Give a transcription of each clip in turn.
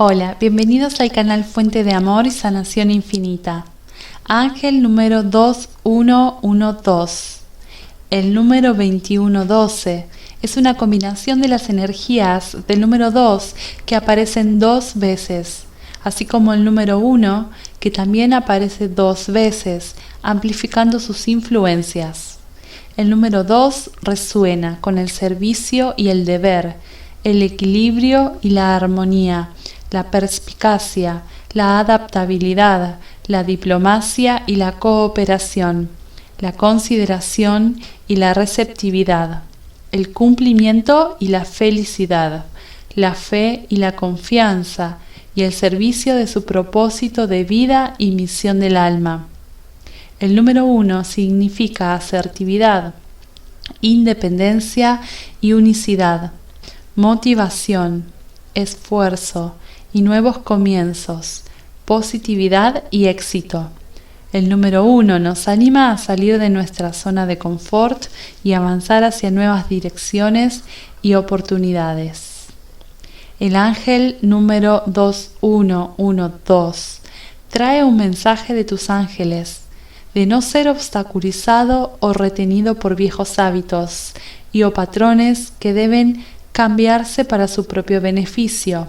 Hola, bienvenidos al canal Fuente de Amor y Sanación Infinita. Ángel número 2112. El número 2112 es una combinación de las energías del número 2 que aparecen dos veces, así como el número 1 que también aparece dos veces, amplificando sus influencias. El número 2 resuena con el servicio y el deber, el equilibrio y la armonía, la perspicacia, la adaptabilidad, la diplomacia y la cooperación, la consideración y la receptividad, el cumplimiento y la felicidad, la fe y la confianza, y el servicio de su propósito de vida y misión del alma. El número uno significa asertividad, independencia y unicidad, motivación, esfuerzo, nuevos comienzos, positividad y éxito. El número uno nos anima a salir de nuestra zona de confort y avanzar hacia nuevas direcciones y oportunidades. El ángel número 2112 trae un mensaje de tus ángeles, de no ser obstaculizado o retenido por viejos hábitos y o patrones que deben cambiarse para su propio beneficio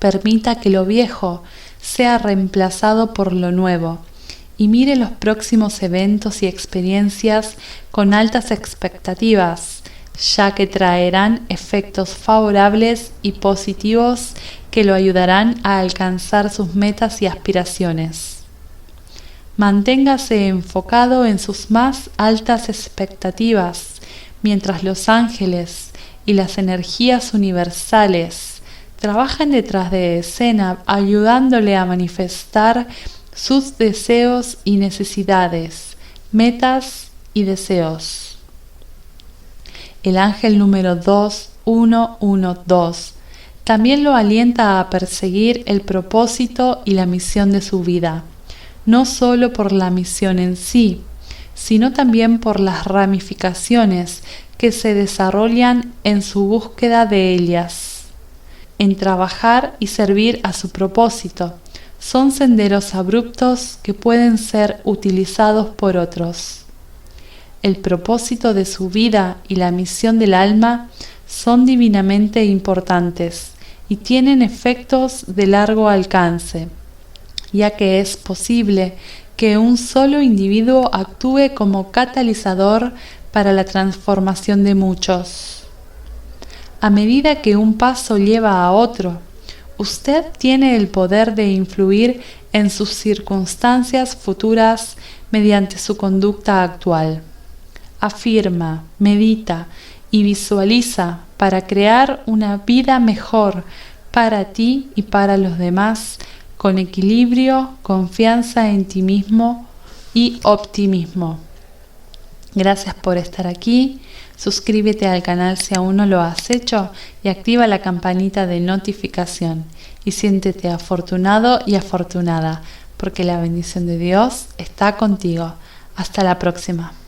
permita que lo viejo sea reemplazado por lo nuevo y mire los próximos eventos y experiencias con altas expectativas, ya que traerán efectos favorables y positivos que lo ayudarán a alcanzar sus metas y aspiraciones. Manténgase enfocado en sus más altas expectativas, mientras los ángeles y las energías universales trabajan detrás de escena ayudándole a manifestar sus deseos y necesidades, metas y deseos. El ángel número 2112 también lo alienta a perseguir el propósito y la misión de su vida, no solo por la misión en sí, sino también por las ramificaciones que se desarrollan en su búsqueda de ellas en trabajar y servir a su propósito. Son senderos abruptos que pueden ser utilizados por otros. El propósito de su vida y la misión del alma son divinamente importantes y tienen efectos de largo alcance, ya que es posible que un solo individuo actúe como catalizador para la transformación de muchos a medida que un paso lleva a otro. Usted tiene el poder de influir en sus circunstancias futuras mediante su conducta actual. Afirma, medita y visualiza para crear una vida mejor para ti y para los demás con equilibrio, confianza en ti mismo y optimismo. Gracias por estar aquí. Suscríbete al canal si aún no lo has hecho y activa la campanita de notificación. Y siéntete afortunado y afortunada, porque la bendición de Dios está contigo. Hasta la próxima.